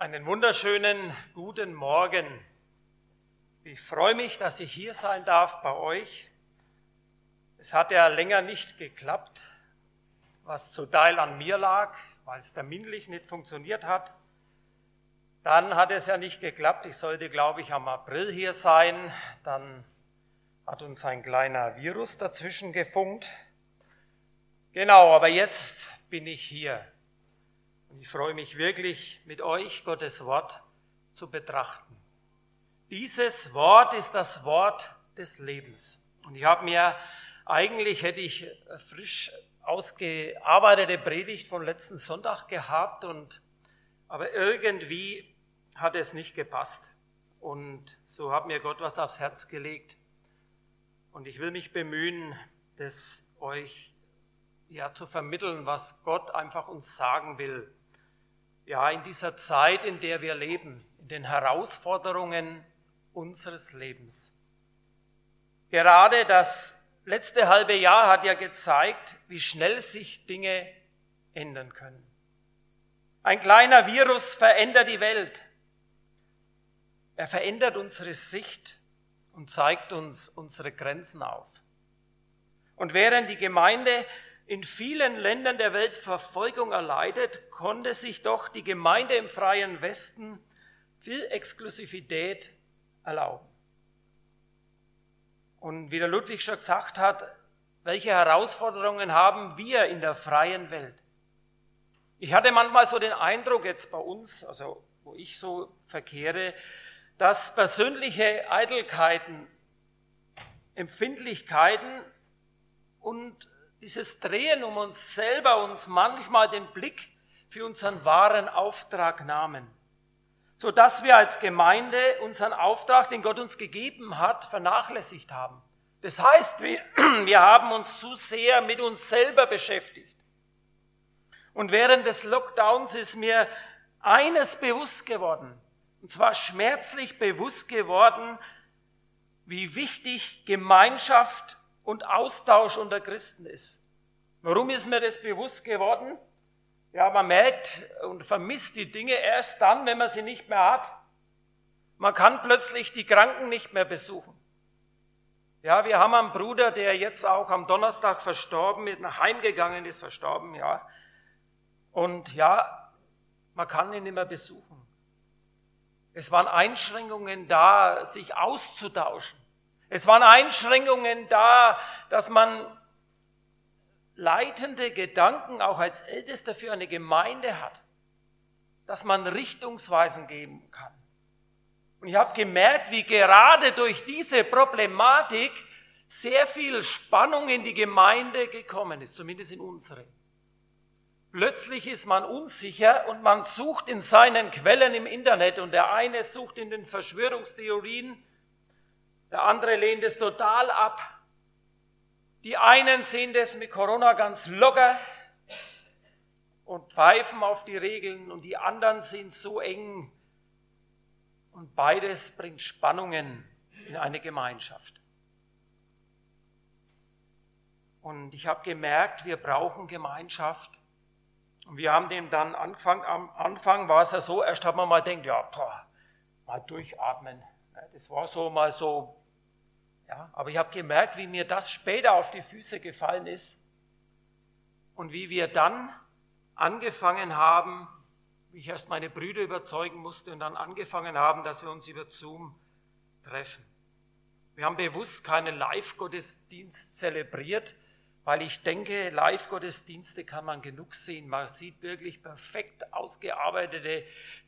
Einen wunderschönen guten Morgen. Ich freue mich, dass ich hier sein darf bei euch. Es hat ja länger nicht geklappt, was zu Teil an mir lag, weil es terminlich nicht funktioniert hat. Dann hat es ja nicht geklappt. Ich sollte, glaube ich, am April hier sein. Dann hat uns ein kleiner Virus dazwischen gefunkt. Genau, aber jetzt bin ich hier. Und ich freue mich wirklich, mit euch Gottes Wort zu betrachten. Dieses Wort ist das Wort des Lebens. Und ich habe mir, eigentlich hätte ich frisch ausgearbeitete Predigt von letzten Sonntag gehabt und, aber irgendwie hat es nicht gepasst. Und so hat mir Gott was aufs Herz gelegt. Und ich will mich bemühen, das euch ja zu vermitteln, was Gott einfach uns sagen will ja, in dieser Zeit, in der wir leben, in den Herausforderungen unseres Lebens. Gerade das letzte halbe Jahr hat ja gezeigt, wie schnell sich Dinge ändern können. Ein kleiner Virus verändert die Welt. Er verändert unsere Sicht und zeigt uns unsere Grenzen auf. Und während die Gemeinde in vielen Ländern der Welt Verfolgung erleidet, konnte sich doch die Gemeinde im freien Westen viel Exklusivität erlauben. Und wie der Ludwig schon gesagt hat, welche Herausforderungen haben wir in der freien Welt? Ich hatte manchmal so den Eindruck jetzt bei uns, also wo ich so verkehre, dass persönliche Eitelkeiten, Empfindlichkeiten und dieses Drehen um uns selber uns manchmal den Blick für unseren wahren Auftrag nahmen, so dass wir als Gemeinde unseren Auftrag, den Gott uns gegeben hat, vernachlässigt haben. Das heißt, wir, wir haben uns zu sehr mit uns selber beschäftigt. Und während des Lockdowns ist mir eines bewusst geworden, und zwar schmerzlich bewusst geworden, wie wichtig Gemeinschaft und Austausch unter Christen ist. Warum ist mir das bewusst geworden? Ja, man merkt und vermisst die Dinge erst dann, wenn man sie nicht mehr hat. Man kann plötzlich die Kranken nicht mehr besuchen. Ja, wir haben einen Bruder, der jetzt auch am Donnerstag verstorben ist, nach heimgegangen ist, verstorben, ja. Und ja, man kann ihn nicht mehr besuchen. Es waren Einschränkungen da, sich auszutauschen. Es waren Einschränkungen da, dass man leitende Gedanken auch als Ältester für eine Gemeinde hat, dass man Richtungsweisen geben kann. Und ich habe gemerkt, wie gerade durch diese Problematik sehr viel Spannung in die Gemeinde gekommen ist, zumindest in unsere. Plötzlich ist man unsicher und man sucht in seinen Quellen im Internet und der eine sucht in den Verschwörungstheorien der andere lehnt es total ab. Die einen sehen das mit Corona ganz locker und pfeifen auf die Regeln und die anderen sind so eng. Und beides bringt Spannungen in eine Gemeinschaft. Und ich habe gemerkt, wir brauchen Gemeinschaft. Und wir haben dem dann angefangen, am Anfang war es ja so, erst hat man mal gedacht, ja, boah, mal durchatmen. Das war so mal so ja, aber ich habe gemerkt, wie mir das später auf die Füße gefallen ist und wie wir dann angefangen haben, wie ich erst meine Brüder überzeugen musste und dann angefangen haben, dass wir uns über Zoom treffen. Wir haben bewusst keinen Live-Gottesdienst zelebriert, weil ich denke, Live-Gottesdienste kann man genug sehen. Man sieht wirklich perfekt ausgearbeitete,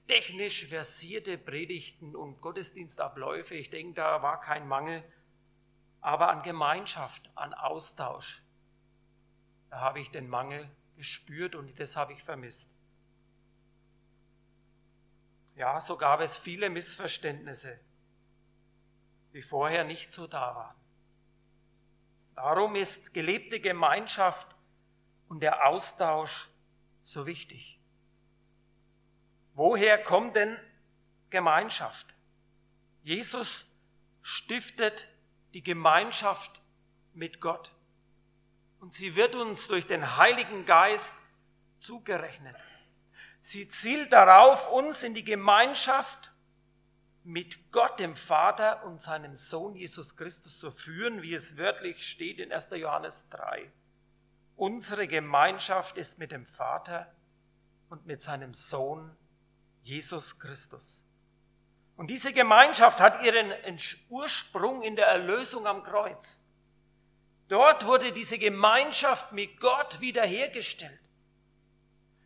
technisch versierte Predigten und Gottesdienstabläufe. Ich denke, da war kein Mangel aber an Gemeinschaft, an Austausch. Da habe ich den Mangel gespürt und das habe ich vermisst. Ja, so gab es viele Missverständnisse, die vorher nicht so da waren. Darum ist gelebte Gemeinschaft und der Austausch so wichtig. Woher kommt denn Gemeinschaft? Jesus stiftet die Gemeinschaft mit Gott. Und sie wird uns durch den Heiligen Geist zugerechnet. Sie zielt darauf, uns in die Gemeinschaft mit Gott, dem Vater und seinem Sohn Jesus Christus zu führen, wie es wörtlich steht in 1. Johannes 3. Unsere Gemeinschaft ist mit dem Vater und mit seinem Sohn Jesus Christus. Und diese Gemeinschaft hat ihren Ursprung in der Erlösung am Kreuz. Dort wurde diese Gemeinschaft mit Gott wiederhergestellt.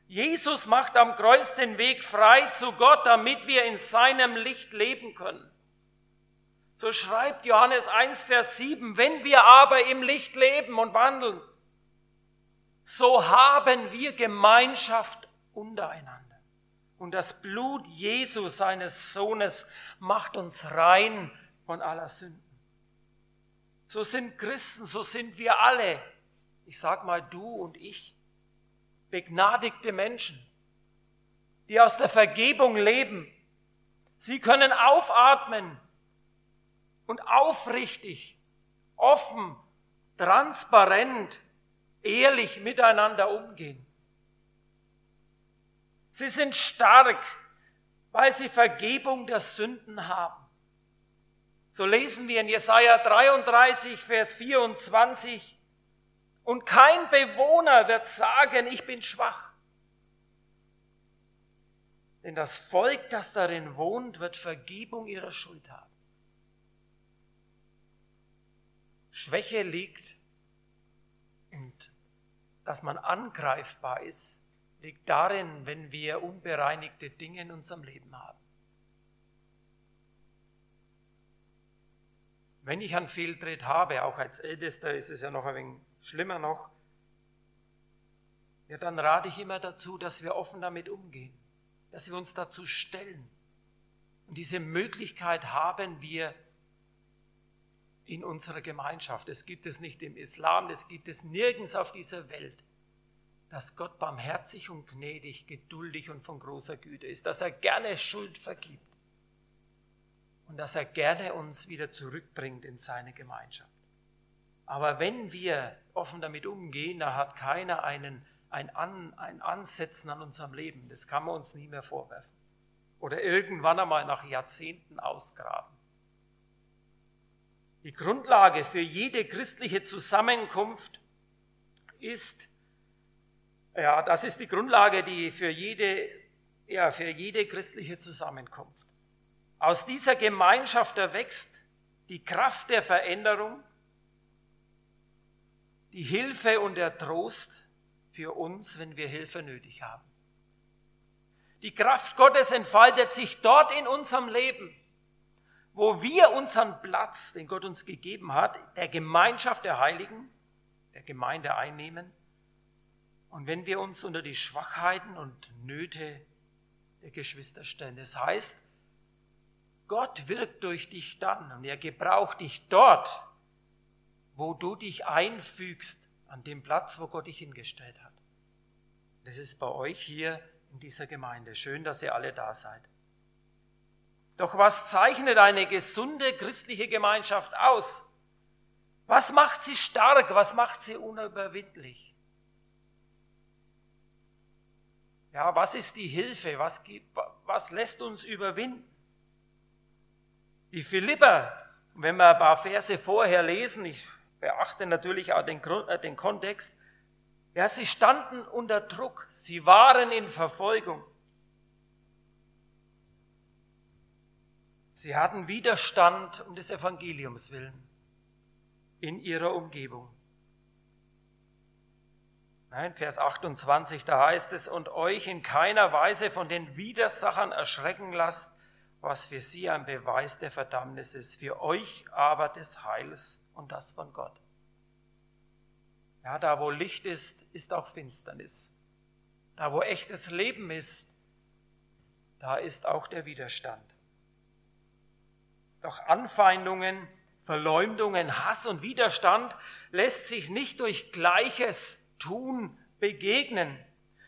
Jesus macht am Kreuz den Weg frei zu Gott, damit wir in seinem Licht leben können. So schreibt Johannes 1, Vers 7, wenn wir aber im Licht leben und wandeln, so haben wir Gemeinschaft untereinander. Und das Blut Jesu, seines Sohnes, macht uns rein von aller Sünden. So sind Christen, so sind wir alle, ich sag mal du und ich, begnadigte Menschen, die aus der Vergebung leben. Sie können aufatmen und aufrichtig, offen, transparent, ehrlich miteinander umgehen. Sie sind stark, weil sie Vergebung der Sünden haben. So lesen wir in Jesaja 33, Vers 24. Und kein Bewohner wird sagen, ich bin schwach. Denn das Volk, das darin wohnt, wird Vergebung ihrer Schuld haben. Schwäche liegt und dass man angreifbar ist, liegt darin, wenn wir unbereinigte Dinge in unserem Leben haben. Wenn ich einen Fehltritt habe, auch als Ältester ist es ja noch ein wenig schlimmer noch, ja, dann rate ich immer dazu, dass wir offen damit umgehen, dass wir uns dazu stellen. Und diese Möglichkeit haben wir in unserer Gemeinschaft. Es gibt es nicht im Islam, es gibt es nirgends auf dieser Welt dass Gott barmherzig und gnädig, geduldig und von großer Güte ist, dass er gerne Schuld vergibt und dass er gerne uns wieder zurückbringt in seine Gemeinschaft. Aber wenn wir offen damit umgehen, da hat keiner einen, ein, an, ein Ansetzen an unserem Leben. Das kann man uns nie mehr vorwerfen. Oder irgendwann einmal nach Jahrzehnten ausgraben. Die Grundlage für jede christliche Zusammenkunft ist ja, das ist die Grundlage, die für jede, ja, für jede christliche Zusammenkunft. Aus dieser Gemeinschaft erwächst die Kraft der Veränderung, die Hilfe und der Trost für uns, wenn wir Hilfe nötig haben. Die Kraft Gottes entfaltet sich dort in unserem Leben, wo wir unseren Platz, den Gott uns gegeben hat, der Gemeinschaft der Heiligen, der Gemeinde einnehmen und wenn wir uns unter die Schwachheiten und Nöte der Geschwister stellen, das heißt, Gott wirkt durch dich dann und er gebraucht dich dort, wo du dich einfügst an dem Platz, wo Gott dich hingestellt hat. Das ist bei euch hier in dieser Gemeinde. Schön, dass ihr alle da seid. Doch was zeichnet eine gesunde christliche Gemeinschaft aus? Was macht sie stark? Was macht sie unüberwindlich? Ja, was ist die Hilfe? Was, was lässt uns überwinden? Die Philipper, wenn wir ein paar Verse vorher lesen, ich beachte natürlich auch den, äh, den Kontext, ja, sie standen unter Druck, sie waren in Verfolgung. Sie hatten Widerstand um des Evangeliums willen in ihrer Umgebung. Nein, Vers 28, da heißt es, und euch in keiner Weise von den Widersachern erschrecken lasst, was für sie ein Beweis der Verdammnis ist, für euch aber des Heils und das von Gott. Ja, da wo Licht ist, ist auch Finsternis. Da wo echtes Leben ist, da ist auch der Widerstand. Doch Anfeindungen, Verleumdungen, Hass und Widerstand lässt sich nicht durch Gleiches Tun begegnen.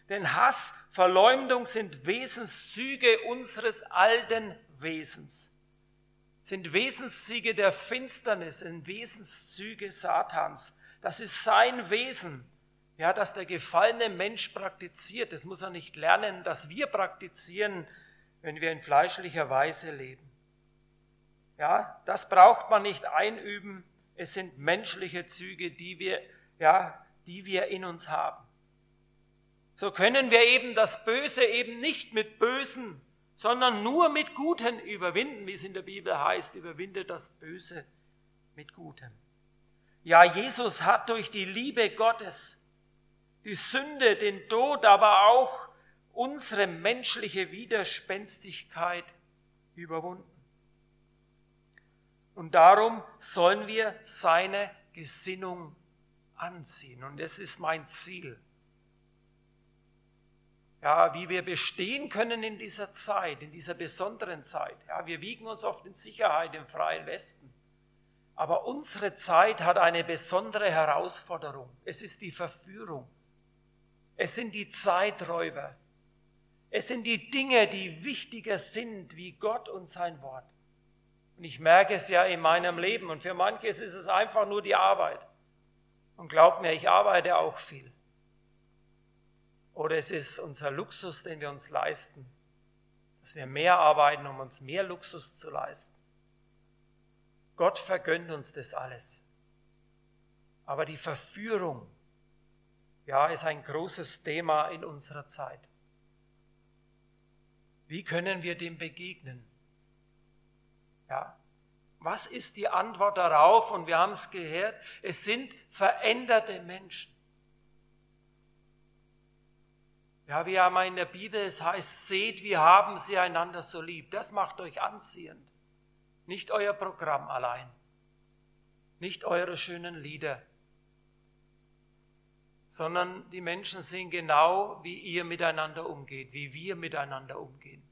Denn Hass, Verleumdung sind Wesenszüge unseres alten Wesens, sind Wesenszüge der Finsternis, sind Wesenszüge Satans. Das ist sein Wesen. ja, dass der gefallene Mensch praktiziert. Das muss er nicht lernen, dass wir praktizieren, wenn wir in fleischlicher Weise leben. Ja, das braucht man nicht einüben. Es sind menschliche Züge, die wir, ja, die wir in uns haben. So können wir eben das Böse eben nicht mit Bösen, sondern nur mit Guten überwinden, wie es in der Bibel heißt, überwinde das Böse mit Gutem. Ja, Jesus hat durch die Liebe Gottes die Sünde, den Tod, aber auch unsere menschliche Widerspenstigkeit überwunden. Und darum sollen wir seine Gesinnung anziehen. Und das ist mein Ziel. Ja, wie wir bestehen können in dieser Zeit, in dieser besonderen Zeit. Ja, wir wiegen uns oft in Sicherheit im freien Westen. Aber unsere Zeit hat eine besondere Herausforderung. Es ist die Verführung. Es sind die Zeiträuber. Es sind die Dinge, die wichtiger sind wie Gott und sein Wort. Und ich merke es ja in meinem Leben. Und für manches ist es einfach nur die Arbeit. Und glaubt mir, ich arbeite auch viel. Oder es ist unser Luxus, den wir uns leisten, dass wir mehr arbeiten, um uns mehr Luxus zu leisten. Gott vergönnt uns das alles. Aber die Verführung, ja, ist ein großes Thema in unserer Zeit. Wie können wir dem begegnen? Ja, was ist die Antwort darauf? Und wir haben es gehört, es sind veränderte Menschen. Ja, wie einmal in der Bibel es heißt, seht, wie haben sie einander so lieb. Das macht euch anziehend. Nicht euer Programm allein. Nicht eure schönen Lieder. Sondern die Menschen sehen genau, wie ihr miteinander umgeht, wie wir miteinander umgehen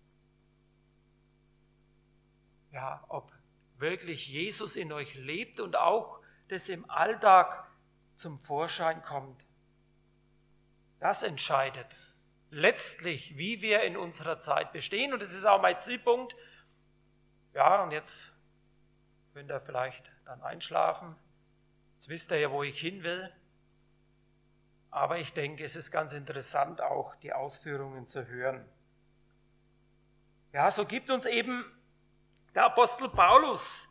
ja, ob wirklich Jesus in euch lebt und auch das im Alltag zum Vorschein kommt. Das entscheidet letztlich, wie wir in unserer Zeit bestehen. Und das ist auch mein Zielpunkt. Ja, und jetzt könnt ihr vielleicht dann einschlafen. Jetzt wisst ihr ja, wo ich hin will. Aber ich denke, es ist ganz interessant, auch die Ausführungen zu hören. Ja, so gibt uns eben der Apostel Paulus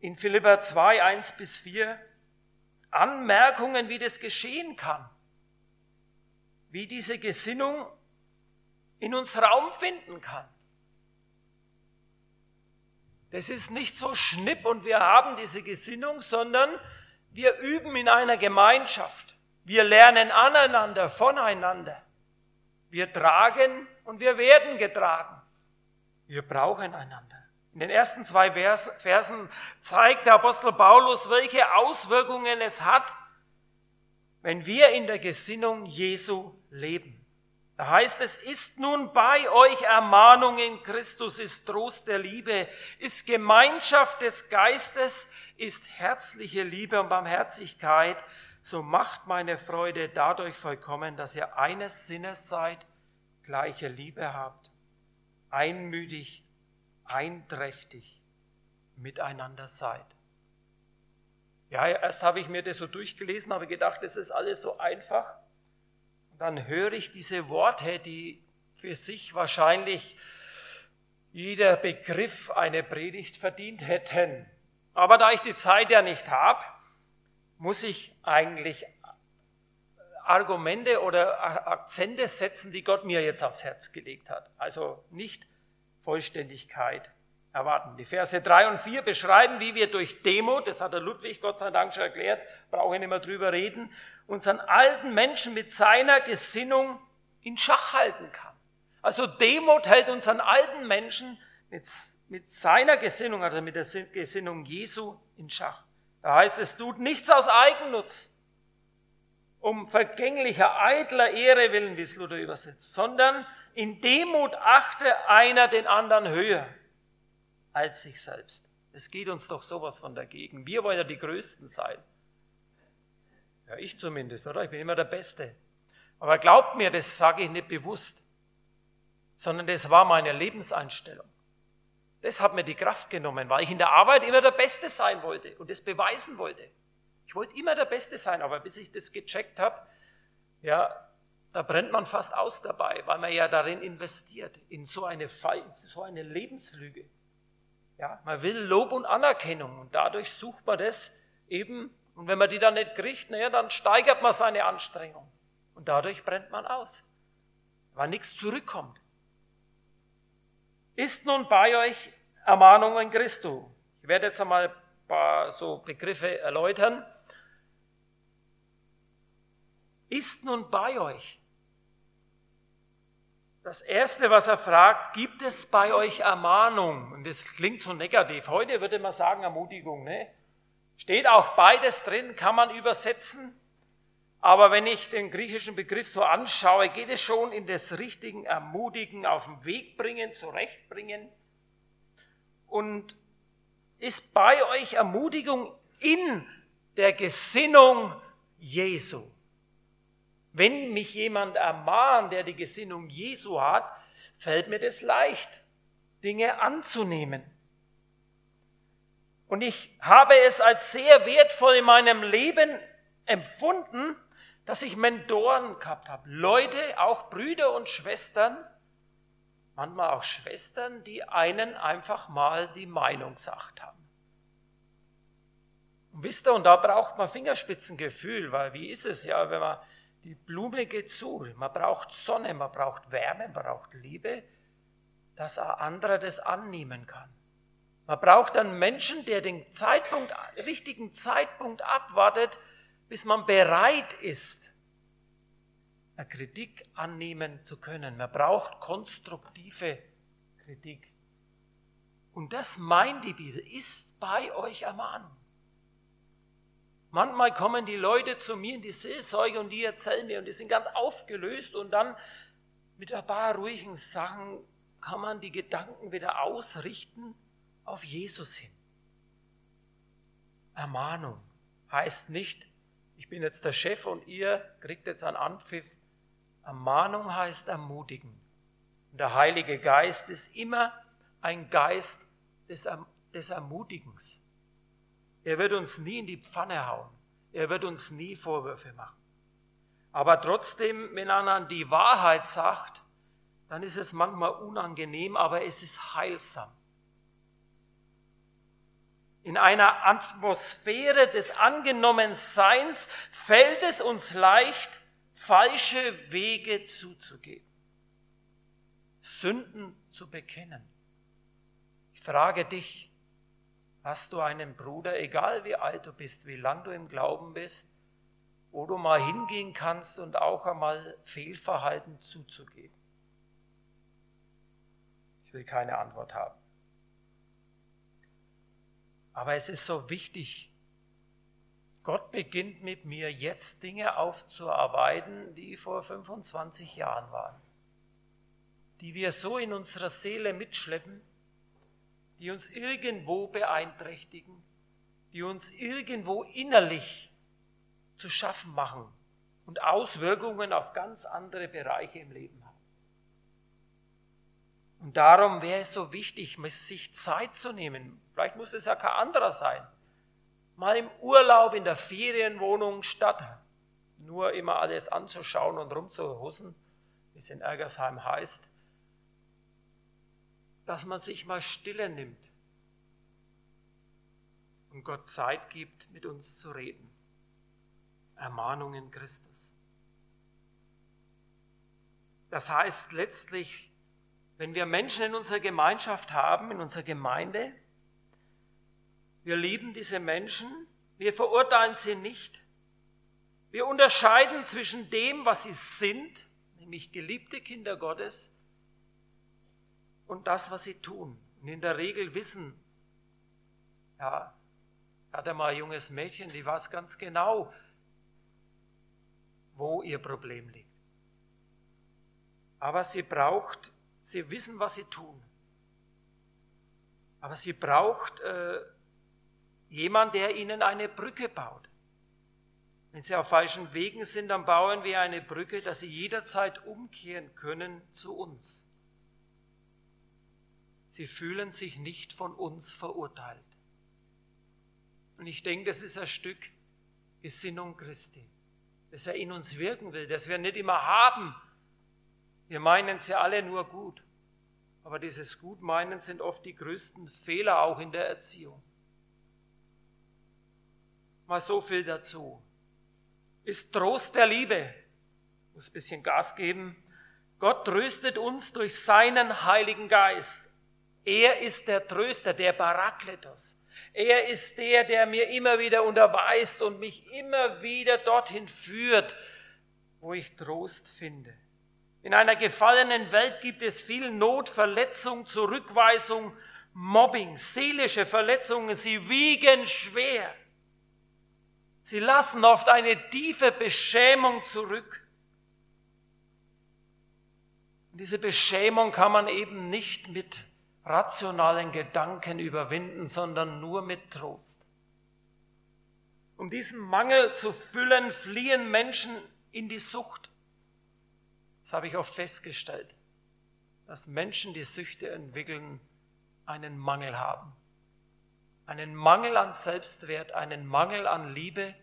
in Philippa 2, 1 bis 4 Anmerkungen, wie das geschehen kann, wie diese Gesinnung in uns Raum finden kann. Das ist nicht so schnipp und wir haben diese Gesinnung, sondern wir üben in einer Gemeinschaft. Wir lernen aneinander, voneinander. Wir tragen und wir werden getragen. Wir brauchen einander. In den ersten zwei Versen zeigt der Apostel Paulus, welche Auswirkungen es hat, wenn wir in der Gesinnung Jesu leben. Da heißt es, ist nun bei euch Ermahnung in Christus, ist Trost der Liebe, ist Gemeinschaft des Geistes, ist herzliche Liebe und Barmherzigkeit, so macht meine Freude dadurch vollkommen, dass ihr eines Sinnes seid, gleiche Liebe habt einmütig, einträchtig miteinander seid. Ja, erst habe ich mir das so durchgelesen, habe gedacht, das ist alles so einfach. Und dann höre ich diese Worte, die für sich wahrscheinlich jeder Begriff eine Predigt verdient hätten. Aber da ich die Zeit ja nicht habe, muss ich eigentlich Argumente oder Akzente setzen, die Gott mir jetzt aufs Herz gelegt hat. Also nicht Vollständigkeit erwarten. Die Verse 3 und 4 beschreiben, wie wir durch Demut, das hat der Ludwig Gott sei Dank schon erklärt, brauche ich nicht mehr drüber reden, unseren alten Menschen mit seiner Gesinnung in Schach halten kann. Also Demut hält unseren alten Menschen mit, mit seiner Gesinnung, also mit der Gesinnung Jesu in Schach. Da heißt es, tut nichts aus Eigennutz, um vergänglicher, eitler Ehre willen, wie es Luther übersetzt, sondern in Demut achte einer den anderen höher als sich selbst. Es geht uns doch sowas von dagegen. Wir wollen ja die Größten sein. Ja, ich zumindest, oder? Ich bin immer der Beste. Aber glaubt mir, das sage ich nicht bewusst, sondern das war meine Lebenseinstellung. Das hat mir die Kraft genommen, weil ich in der Arbeit immer der Beste sein wollte und das beweisen wollte. Ich wollte immer der Beste sein, aber bis ich das gecheckt habe, ja, da brennt man fast aus dabei, weil man ja darin investiert, in so eine, so eine Lebenslüge. Ja, man will Lob und Anerkennung und dadurch sucht man das eben. Und wenn man die dann nicht kriegt, naja, dann steigert man seine Anstrengung. Und dadurch brennt man aus, weil nichts zurückkommt. Ist nun bei euch Ermahnung in Christo? Ich werde jetzt einmal ein paar so Begriffe erläutern. Ist nun bei euch? Das Erste, was er fragt, gibt es bei euch Ermahnung? Und das klingt so negativ. Heute würde man sagen Ermutigung. Ne? Steht auch beides drin, kann man übersetzen. Aber wenn ich den griechischen Begriff so anschaue, geht es schon in das richtigen Ermutigen, auf den Weg bringen, zurechtbringen. Und ist bei euch Ermutigung in der Gesinnung Jesu. Wenn mich jemand ermahnt, der die Gesinnung Jesu hat, fällt mir das leicht, Dinge anzunehmen. Und ich habe es als sehr wertvoll in meinem Leben empfunden, dass ich Mentoren gehabt habe. Leute, auch Brüder und Schwestern, manchmal auch Schwestern, die einen einfach mal die Meinung gesagt haben. Und wisst ihr, und da braucht man Fingerspitzengefühl, weil wie ist es ja, wenn man die Blume geht zu. Man braucht Sonne, man braucht Wärme, man braucht Liebe, dass ein anderer das annehmen kann. Man braucht einen Menschen, der den Zeitpunkt, richtigen Zeitpunkt abwartet, bis man bereit ist, eine Kritik annehmen zu können. Man braucht konstruktive Kritik. Und das meint die Bibel, ist bei euch Ermahnung. Manchmal kommen die Leute zu mir in die Seelsorge und die erzählen mir und die sind ganz aufgelöst und dann mit ein paar ruhigen Sachen kann man die Gedanken wieder ausrichten auf Jesus hin. Ermahnung heißt nicht, ich bin jetzt der Chef und ihr kriegt jetzt einen Anpfiff. Ermahnung heißt ermutigen. Und der Heilige Geist ist immer ein Geist des, erm-, des Ermutigens. Er wird uns nie in die Pfanne hauen. Er wird uns nie Vorwürfe machen. Aber trotzdem, wenn einer die Wahrheit sagt, dann ist es manchmal unangenehm, aber es ist heilsam. In einer Atmosphäre des Angenommenseins fällt es uns leicht, falsche Wege zuzugeben, Sünden zu bekennen. Ich frage dich, Hast du einen Bruder, egal wie alt du bist, wie lang du im Glauben bist, wo du mal hingehen kannst und auch einmal Fehlverhalten zuzugeben? Ich will keine Antwort haben. Aber es ist so wichtig, Gott beginnt mit mir jetzt Dinge aufzuarbeiten, die vor 25 Jahren waren, die wir so in unserer Seele mitschleppen die uns irgendwo beeinträchtigen, die uns irgendwo innerlich zu schaffen machen und Auswirkungen auf ganz andere Bereiche im Leben haben. Und darum wäre es so wichtig, sich Zeit zu nehmen. Vielleicht muss es ja kein anderer sein. Mal im Urlaub in der Ferienwohnung statt nur immer alles anzuschauen und rumzuhussen, wie es in Ergersheim heißt, dass man sich mal stille nimmt und Gott Zeit gibt, mit uns zu reden. Ermahnungen Christus. Das heißt letztlich, wenn wir Menschen in unserer Gemeinschaft haben, in unserer Gemeinde, wir lieben diese Menschen, wir verurteilen sie nicht. Wir unterscheiden zwischen dem, was sie sind, nämlich geliebte Kinder Gottes, und das, was sie tun. Und in der Regel wissen, ja, hatte mal ein junges Mädchen, die weiß ganz genau, wo ihr Problem liegt. Aber sie braucht, sie wissen, was sie tun. Aber sie braucht äh, jemand, der ihnen eine Brücke baut. Wenn sie auf falschen Wegen sind, dann bauen wir eine Brücke, dass sie jederzeit umkehren können zu uns. Sie fühlen sich nicht von uns verurteilt. Und ich denke, das ist ein Stück Gesinnung Christi, dass er in uns wirken will, dass wir nicht immer haben. Wir meinen ja alle nur gut. Aber dieses Gutmeinen sind oft die größten Fehler auch in der Erziehung. Mal so viel dazu. Ist Trost der Liebe. Muss ein bisschen Gas geben. Gott tröstet uns durch seinen Heiligen Geist. Er ist der Tröster, der Parakletos. Er ist der, der mir immer wieder unterweist und mich immer wieder dorthin führt, wo ich Trost finde. In einer gefallenen Welt gibt es viel Not, Verletzung, Zurückweisung, Mobbing, seelische Verletzungen. Sie wiegen schwer. Sie lassen oft eine tiefe Beschämung zurück. Und diese Beschämung kann man eben nicht mit rationalen Gedanken überwinden, sondern nur mit Trost. Um diesen Mangel zu füllen, fliehen Menschen in die Sucht. Das habe ich oft festgestellt, dass Menschen, die Süchte entwickeln, einen Mangel haben. Einen Mangel an Selbstwert, einen Mangel an Liebe.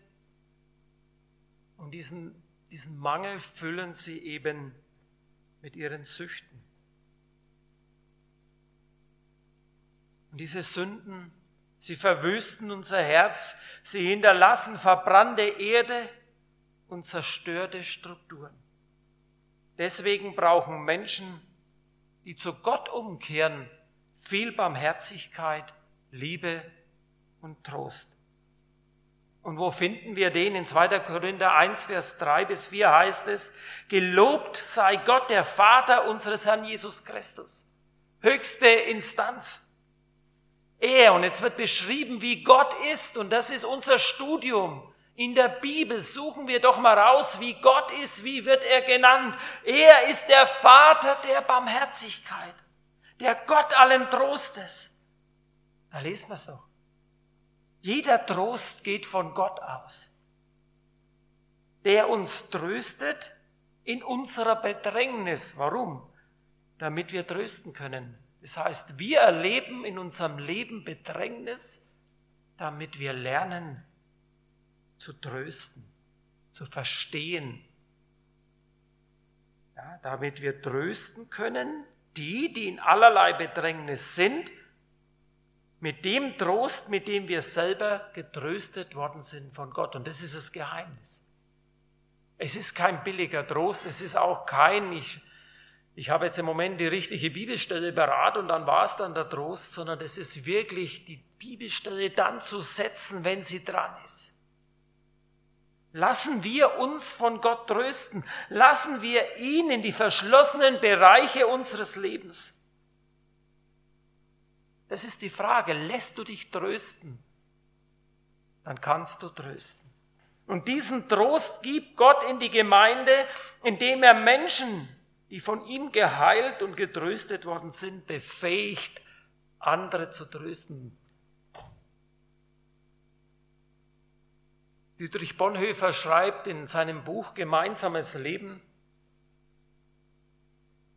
Und diesen, diesen Mangel füllen sie eben mit ihren Süchten. Und diese Sünden, sie verwüsten unser Herz, sie hinterlassen verbrannte Erde und zerstörte Strukturen. Deswegen brauchen Menschen, die zu Gott umkehren, viel Barmherzigkeit, Liebe und Trost. Und wo finden wir den? In 2. Korinther 1, Vers 3 bis 4 heißt es, Gelobt sei Gott, der Vater unseres Herrn Jesus Christus. Höchste Instanz. Er, und jetzt wird beschrieben, wie Gott ist, und das ist unser Studium. In der Bibel suchen wir doch mal raus, wie Gott ist, wie wird er genannt. Er ist der Vater der Barmherzigkeit, der Gott allen Trostes. Da lesen wir es doch. Jeder Trost geht von Gott aus, der uns tröstet in unserer Bedrängnis. Warum? Damit wir trösten können. Das heißt, wir erleben in unserem Leben Bedrängnis, damit wir lernen, zu trösten, zu verstehen, ja, damit wir trösten können, die, die in allerlei Bedrängnis sind, mit dem Trost, mit dem wir selber getröstet worden sind von Gott. Und das ist das Geheimnis. Es ist kein billiger Trost, es ist auch kein, ich, ich habe jetzt im Moment die richtige Bibelstelle beraten und dann war es dann der Trost, sondern es ist wirklich die Bibelstelle dann zu setzen, wenn sie dran ist. Lassen wir uns von Gott trösten. Lassen wir ihn in die verschlossenen Bereiche unseres Lebens. Das ist die Frage. Lässt du dich trösten? Dann kannst du trösten. Und diesen Trost gibt Gott in die Gemeinde, indem er Menschen, die von ihm geheilt und getröstet worden sind, befähigt, andere zu trösten. Dietrich Bonhoeffer schreibt in seinem Buch Gemeinsames Leben,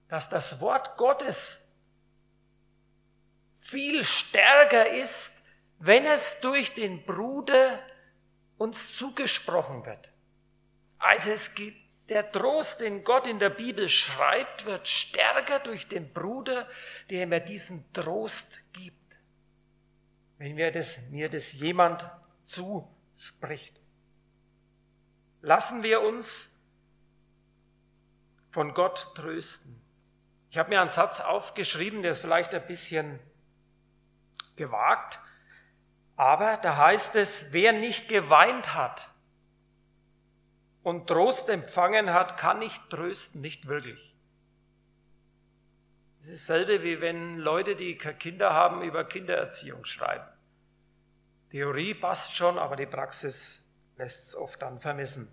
dass das Wort Gottes viel stärker ist, wenn es durch den Bruder uns zugesprochen wird. Also es geht, der Trost, den Gott in der Bibel schreibt, wird stärker durch den Bruder, der mir diesen Trost gibt. Wenn mir das, mir das jemand zuspricht lassen wir uns von Gott trösten. Ich habe mir einen Satz aufgeschrieben, der ist vielleicht ein bisschen gewagt, aber da heißt es, wer nicht geweint hat und Trost empfangen hat, kann nicht trösten, nicht wirklich. Es ist dasselbe, wie wenn Leute, die Kinder haben, über Kindererziehung schreiben. Theorie passt schon, aber die Praxis lässt es oft dann vermissen.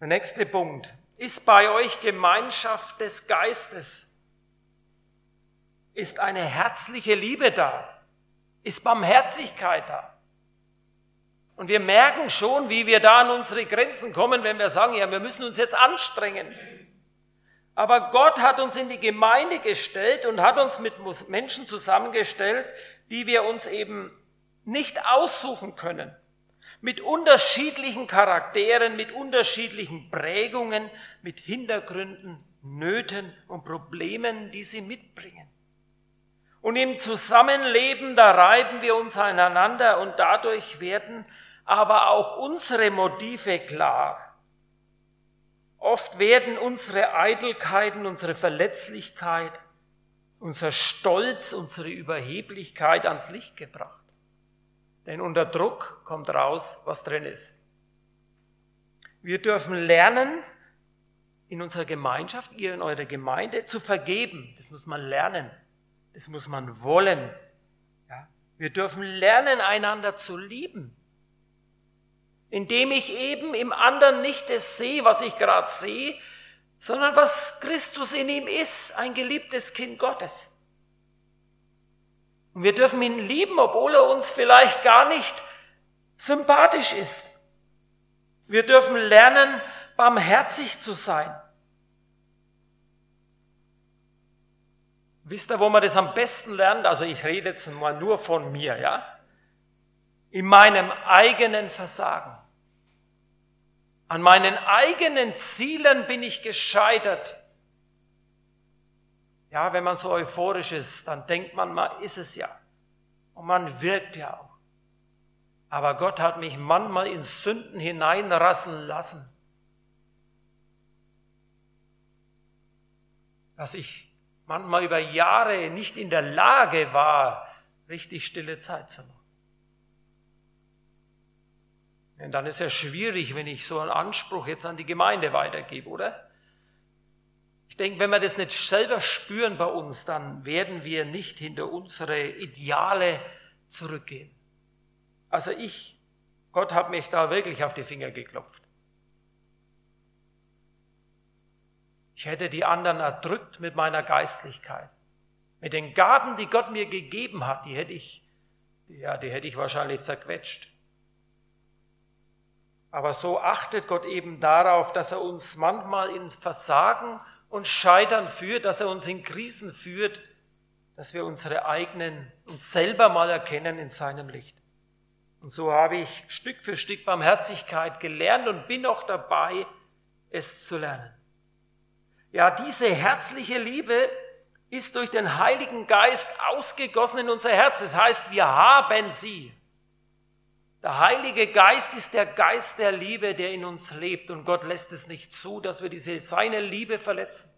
Der nächste Punkt. Ist bei euch Gemeinschaft des Geistes? Ist eine herzliche Liebe da? Ist Barmherzigkeit da? Und wir merken schon, wie wir da an unsere Grenzen kommen, wenn wir sagen, ja, wir müssen uns jetzt anstrengen. Aber Gott hat uns in die Gemeinde gestellt und hat uns mit Menschen zusammengestellt, die wir uns eben nicht aussuchen können. mit unterschiedlichen Charakteren, mit unterschiedlichen Prägungen, mit Hintergründen, Nöten und Problemen, die sie mitbringen. Und im Zusammenleben, da reiben wir uns aneinander und dadurch werden aber auch unsere Motive klar. Oft werden unsere Eitelkeiten, unsere Verletzlichkeit, unser Stolz, unsere Überheblichkeit ans Licht gebracht. Denn unter Druck kommt raus, was drin ist. Wir dürfen lernen, in unserer Gemeinschaft, ihr in eurer Gemeinde, zu vergeben. Das muss man lernen. Das muss man wollen. Ja? Wir dürfen lernen, einander zu lieben indem ich eben im anderen nicht das sehe, was ich gerade sehe, sondern was Christus in ihm ist, ein geliebtes Kind Gottes. Und wir dürfen ihn lieben, obwohl er uns vielleicht gar nicht sympathisch ist. Wir dürfen lernen, barmherzig zu sein. Wisst ihr, wo man das am besten lernt? Also ich rede jetzt mal nur von mir, ja? In meinem eigenen Versagen. An meinen eigenen Zielen bin ich gescheitert. Ja, wenn man so euphorisch ist, dann denkt man, man ist es ja. Und man wirkt ja auch. Aber Gott hat mich manchmal in Sünden hineinrassen lassen. Dass ich manchmal über Jahre nicht in der Lage war, richtig stille Zeit zu machen. Denn dann ist ja schwierig, wenn ich so einen Anspruch jetzt an die Gemeinde weitergebe, oder? Ich denke, wenn wir das nicht selber spüren bei uns, dann werden wir nicht hinter unsere Ideale zurückgehen. Also ich, Gott hat mich da wirklich auf die Finger geklopft. Ich hätte die anderen erdrückt mit meiner Geistlichkeit. Mit den Gaben, die Gott mir gegeben hat, die hätte ich, ja, die hätte ich wahrscheinlich zerquetscht. Aber so achtet Gott eben darauf, dass er uns manchmal ins Versagen und Scheitern führt, dass er uns in Krisen führt, dass wir unsere eigenen, uns selber mal erkennen in seinem Licht. Und so habe ich Stück für Stück Barmherzigkeit gelernt und bin noch dabei, es zu lernen. Ja, diese herzliche Liebe ist durch den Heiligen Geist ausgegossen in unser Herz. Das heißt, wir haben sie. Der Heilige Geist ist der Geist der Liebe, der in uns lebt und Gott lässt es nicht zu, dass wir diese seine Liebe verletzen.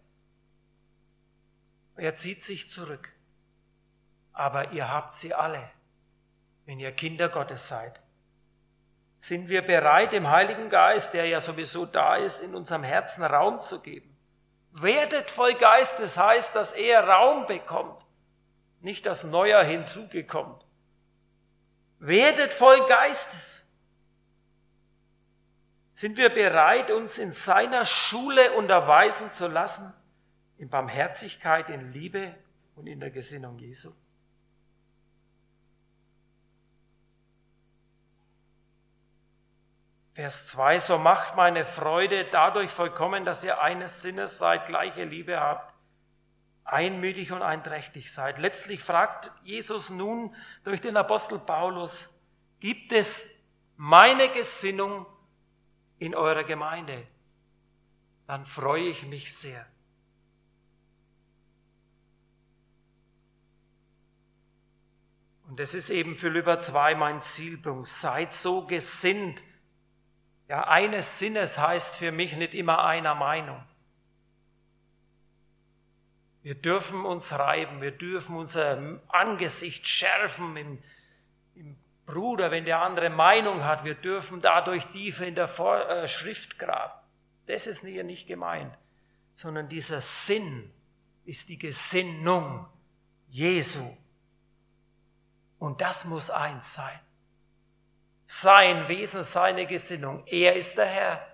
Er zieht sich zurück. Aber ihr habt sie alle, wenn ihr Kinder Gottes seid. Sind wir bereit, dem Heiligen Geist, der ja sowieso da ist, in unserem Herzen Raum zu geben? Werdet voll Geistes heißt, dass er Raum bekommt, nicht dass Neuer hinzugekommt. Werdet voll Geistes. Sind wir bereit, uns in seiner Schule unterweisen zu lassen, in Barmherzigkeit, in Liebe und in der Gesinnung Jesu? Vers 2, so macht meine Freude dadurch vollkommen, dass ihr eines Sinnes seid, gleiche Liebe habt, einmütig und einträchtig seid. Letztlich fragt Jesus nun durch den Apostel Paulus, gibt es meine Gesinnung in eurer Gemeinde? Dann freue ich mich sehr. Und das ist eben Philippa 2 mein Zielpunkt. Seid so gesinnt. Ja, eines Sinnes heißt für mich nicht immer einer Meinung. Wir dürfen uns reiben, wir dürfen unser Angesicht schärfen im, im Bruder, wenn der andere Meinung hat. Wir dürfen dadurch tiefer in der Vor äh, Schrift graben. Das ist hier nicht gemeint, sondern dieser Sinn ist die Gesinnung Jesu. Und das muss eins sein. Sein Wesen, seine Gesinnung. Er ist der Herr.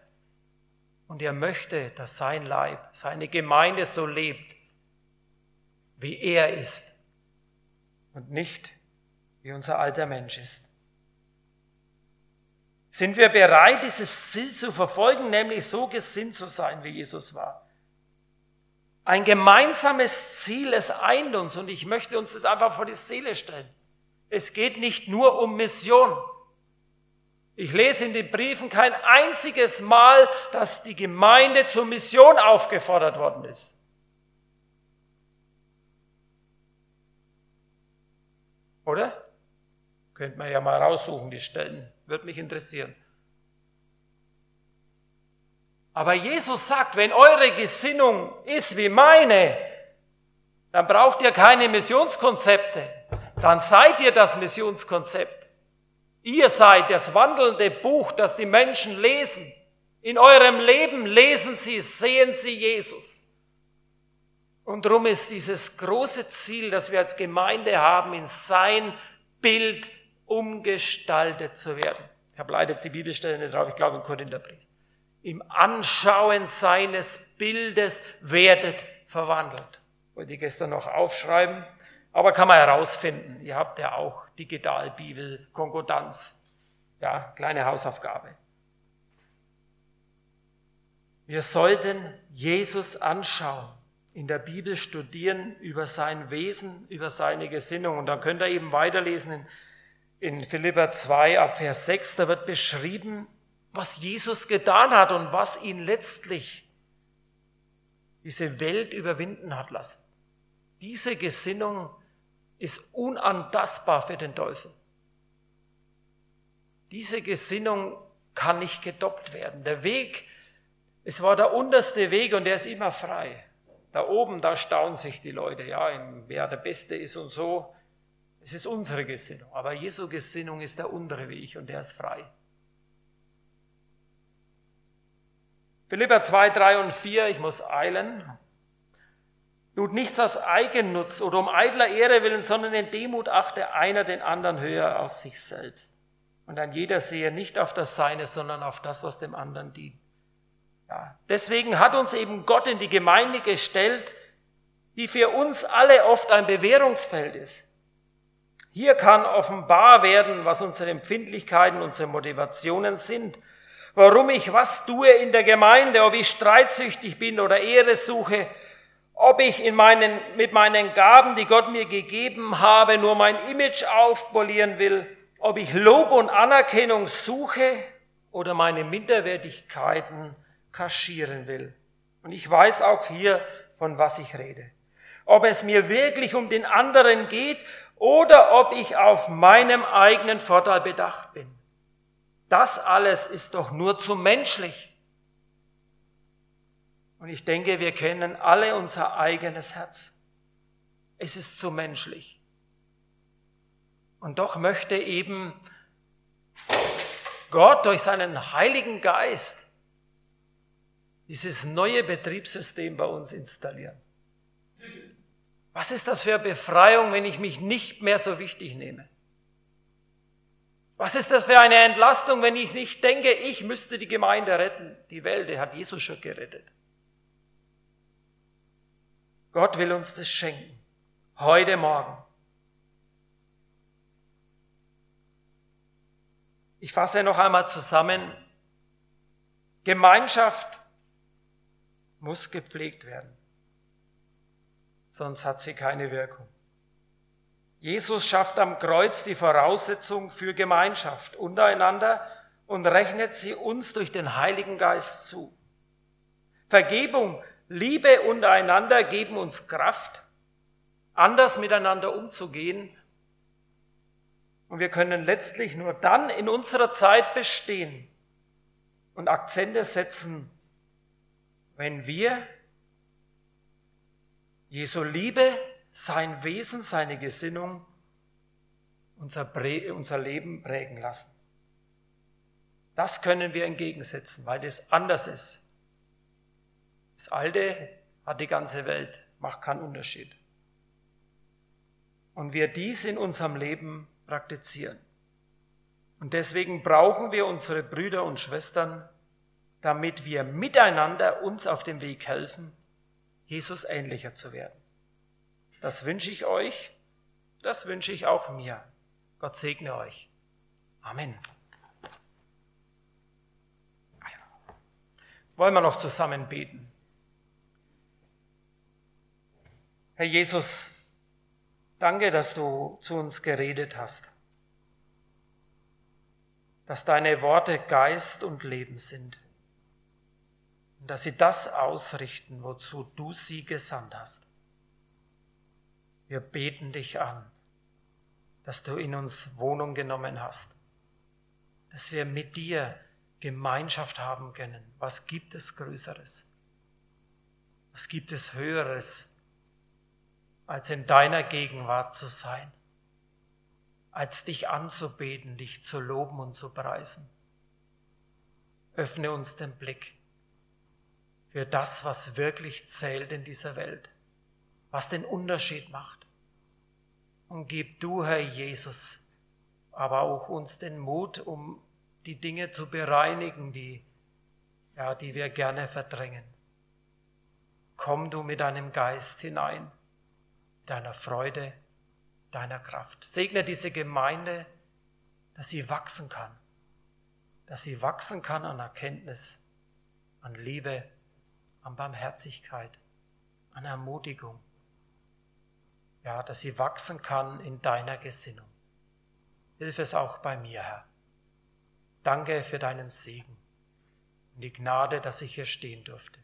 Und er möchte, dass sein Leib, seine Gemeinde so lebt, wie er ist und nicht wie unser alter Mensch ist. Sind wir bereit, dieses Ziel zu verfolgen, nämlich so gesinnt zu sein, wie Jesus war? Ein gemeinsames Ziel, es eint uns und ich möchte uns das einfach vor die Seele stellen. Es geht nicht nur um Mission. Ich lese in den Briefen kein einziges Mal, dass die Gemeinde zur Mission aufgefordert worden ist. Oder? Könnt man ja mal raussuchen, die Stellen. Würde mich interessieren. Aber Jesus sagt, wenn eure Gesinnung ist wie meine, dann braucht ihr keine Missionskonzepte. Dann seid ihr das Missionskonzept. Ihr seid das wandelnde Buch, das die Menschen lesen. In eurem Leben lesen sie, sehen sie Jesus. Und darum ist dieses große Ziel, das wir als Gemeinde haben, in sein Bild umgestaltet zu werden. Ich habe leider jetzt die Bibelstelle nicht drauf, ich glaube im Korintherbrief. Im Anschauen seines Bildes werdet verwandelt. Wollte ich gestern noch aufschreiben, aber kann man herausfinden. Ihr habt ja auch digital Bibel, Konkordanz. Ja, kleine Hausaufgabe. Wir sollten Jesus anschauen, in der Bibel studieren über sein Wesen, über seine Gesinnung. Und dann könnt ihr eben weiterlesen in in Philippa 2 ab Vers 6, da wird beschrieben, was Jesus getan hat und was ihn letztlich diese Welt überwinden hat lassen. Diese Gesinnung ist unantastbar für den Teufel. Diese Gesinnung kann nicht gedoppt werden. Der Weg, es war der unterste Weg und der ist immer frei. Da oben, da staunen sich die Leute, ja, wer der Beste ist und so. Es ist unsere Gesinnung, aber Jesu Gesinnung ist der untere Weg und der ist frei. Philippa 2, 3 und 4, ich muss eilen. Tut nichts aus Eigennutz oder um eitler Ehre willen, sondern in Demut achte einer den anderen höher auf sich selbst. Und ein jeder sehe nicht auf das Seine, sondern auf das, was dem anderen dient. Ja, deswegen hat uns eben Gott in die Gemeinde gestellt, die für uns alle oft ein Bewährungsfeld ist. Hier kann offenbar werden, was unsere Empfindlichkeiten, unsere Motivationen sind. Warum ich was tue in der Gemeinde, ob ich streitsüchtig bin oder Ehre suche, ob ich in meinen, mit meinen Gaben, die Gott mir gegeben habe, nur mein Image aufpolieren will, ob ich Lob und Anerkennung suche oder meine Minderwertigkeiten kaschieren will. Und ich weiß auch hier, von was ich rede. Ob es mir wirklich um den anderen geht oder ob ich auf meinem eigenen Vorteil bedacht bin. Das alles ist doch nur zu menschlich. Und ich denke, wir kennen alle unser eigenes Herz. Es ist zu menschlich. Und doch möchte eben Gott durch seinen Heiligen Geist dieses neue Betriebssystem bei uns installieren. Was ist das für Befreiung, wenn ich mich nicht mehr so wichtig nehme? Was ist das für eine Entlastung, wenn ich nicht denke, ich müsste die Gemeinde retten? Die Welt, die hat Jesus schon gerettet. Gott will uns das schenken. Heute Morgen. Ich fasse noch einmal zusammen. Gemeinschaft muss gepflegt werden sonst hat sie keine Wirkung. Jesus schafft am Kreuz die Voraussetzung für Gemeinschaft untereinander und rechnet sie uns durch den Heiligen Geist zu. Vergebung, Liebe untereinander geben uns Kraft, anders miteinander umzugehen. Und wir können letztlich nur dann in unserer Zeit bestehen und Akzente setzen, wenn wir Jesu Liebe, sein Wesen, seine Gesinnung unser, unser Leben prägen lassen. Das können wir entgegensetzen, weil das anders ist. Das Alte hat die ganze Welt, macht keinen Unterschied. Und wir dies in unserem Leben praktizieren. Und deswegen brauchen wir unsere Brüder und Schwestern, damit wir miteinander uns auf dem Weg helfen, Jesus ähnlicher zu werden. Das wünsche ich euch, das wünsche ich auch mir. Gott segne euch. Amen. Wollen wir noch zusammen beten? Herr Jesus, danke, dass du zu uns geredet hast. dass deine Worte Geist und Leben sind dass sie das ausrichten, wozu du sie gesandt hast. Wir beten dich an, dass du in uns Wohnung genommen hast, dass wir mit dir Gemeinschaft haben können. Was gibt es Größeres? Was gibt es Höheres, als in deiner Gegenwart zu sein? als dich anzubeten, dich zu loben und zu preisen. Öffne uns den Blick für das, was wirklich zählt in dieser Welt, was den Unterschied macht. Und gib du, Herr Jesus, aber auch uns den Mut, um die Dinge zu bereinigen, die, ja, die wir gerne verdrängen. Komm du mit deinem Geist hinein, deiner Freude, deiner Kraft. Segne diese Gemeinde, dass sie wachsen kann, dass sie wachsen kann an Erkenntnis, an Liebe, an Barmherzigkeit, an Ermutigung. Ja, dass sie wachsen kann in deiner Gesinnung. Hilf es auch bei mir, Herr. Danke für deinen Segen und die Gnade, dass ich hier stehen durfte.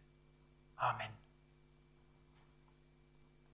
Amen.